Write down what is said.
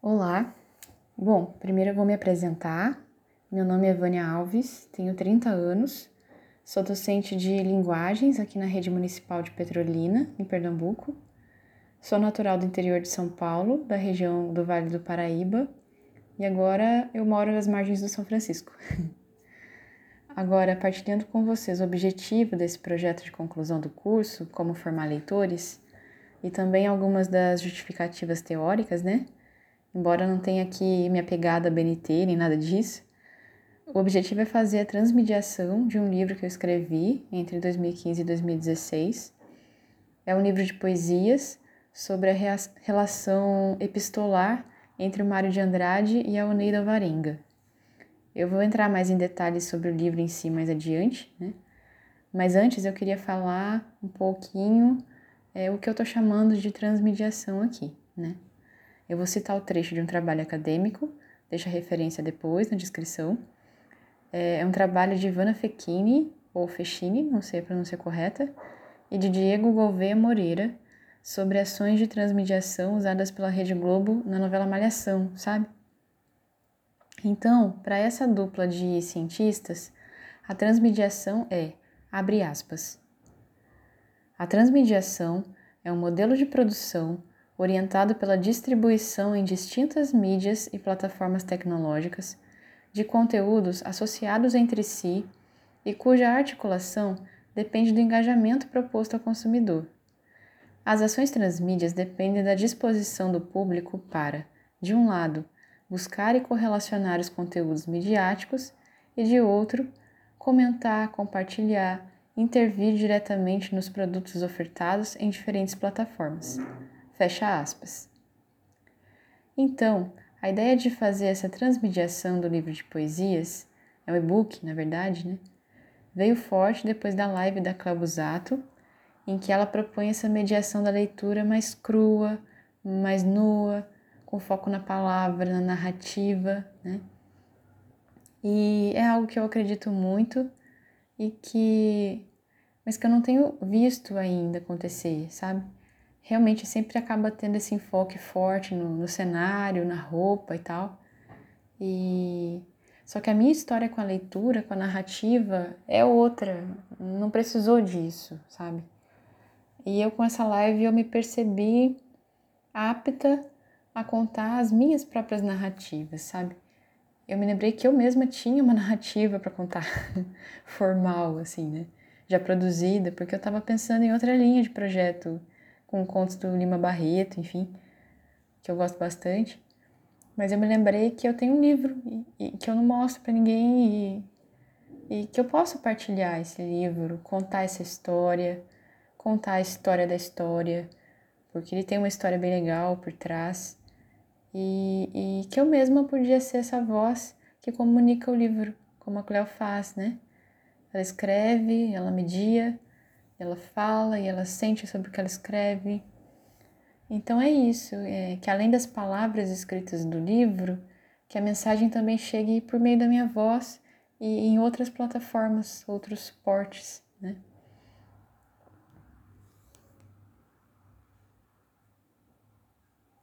Olá. Bom, primeiro eu vou me apresentar. Meu nome é Vânia Alves, tenho 30 anos, sou docente de linguagens aqui na Rede Municipal de Petrolina, em Pernambuco. Sou natural do interior de São Paulo, da região do Vale do Paraíba, e agora eu moro nas margens do São Francisco. Agora, partilhando com vocês o objetivo desse projeto de conclusão do curso, como formar leitores, e também algumas das justificativas teóricas, né? Embora não tenha aqui minha pegada BNT nem nada disso. O objetivo é fazer a transmediação de um livro que eu escrevi entre 2015 e 2016. É um livro de poesias sobre a relação epistolar entre o Mário de Andrade e a Oneida Varenga. Eu vou entrar mais em detalhes sobre o livro em si mais adiante, né? Mas antes eu queria falar um pouquinho é, o que eu estou chamando de transmediação aqui, né? Eu vou citar o trecho de um trabalho acadêmico, deixa a referência depois na descrição. É, é um trabalho de Ivana Fechini, ou Fechini, não sei a pronúncia correta, e de Diego Gouveia Moreira, sobre ações de transmediação usadas pela Rede Globo na novela Malhação, sabe? Então, para essa dupla de cientistas, a transmediação é, abre aspas, a transmediação é um modelo de produção orientado pela distribuição em distintas mídias e plataformas tecnológicas de conteúdos associados entre si e cuja articulação depende do engajamento proposto ao consumidor. As ações transmídias dependem da disposição do público para, de um lado, buscar e correlacionar os conteúdos midiáticos e, de outro, comentar, compartilhar, intervir diretamente nos produtos ofertados em diferentes plataformas. Fecha aspas. Então, a ideia de fazer essa transmediação do livro de poesias, é um e-book, na verdade, né? Veio forte depois da live da Claubusato, em que ela propõe essa mediação da leitura mais crua, mais nua, com foco na palavra, na narrativa, né? E é algo que eu acredito muito e que mas que eu não tenho visto ainda acontecer, sabe? Realmente sempre acaba tendo esse enfoque forte no, no cenário, na roupa e tal. E só que a minha história com a leitura, com a narrativa é outra, não precisou disso, sabe? E eu com essa live eu me percebi apta a contar as minhas próprias narrativas, sabe? Eu me lembrei que eu mesma tinha uma narrativa para contar, formal assim, né? Já produzida, porque eu estava pensando em outra linha de projeto com contos do Lima Barreto, enfim, que eu gosto bastante. Mas eu me lembrei que eu tenho um livro e, e que eu não mostro para ninguém e, e que eu posso partilhar esse livro, contar essa história, contar a história da história, porque ele tem uma história bem legal por trás. E, e que eu mesma podia ser essa voz que comunica o livro, como a Cleo faz, né? Ela escreve, ela media, ela fala e ela sente sobre o que ela escreve. Então é isso, é que além das palavras escritas do livro, que a mensagem também chegue por meio da minha voz e em outras plataformas, outros suportes, né?